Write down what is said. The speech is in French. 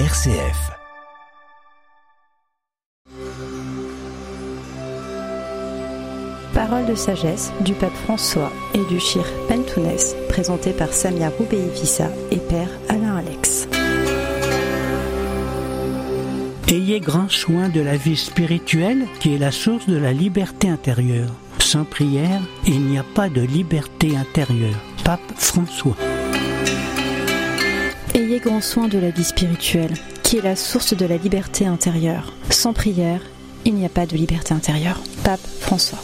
RCF. Parole de sagesse du pape François et du Chir Pentounès, présenté par Samia Roubeifissa et Père Alain Alex. Ayez grand soin de la vie spirituelle qui est la source de la liberté intérieure. Sans prière, il n'y a pas de liberté intérieure. Pape François. Ayez grand soin de la vie spirituelle, qui est la source de la liberté intérieure. Sans prière, il n'y a pas de liberté intérieure. Pape François.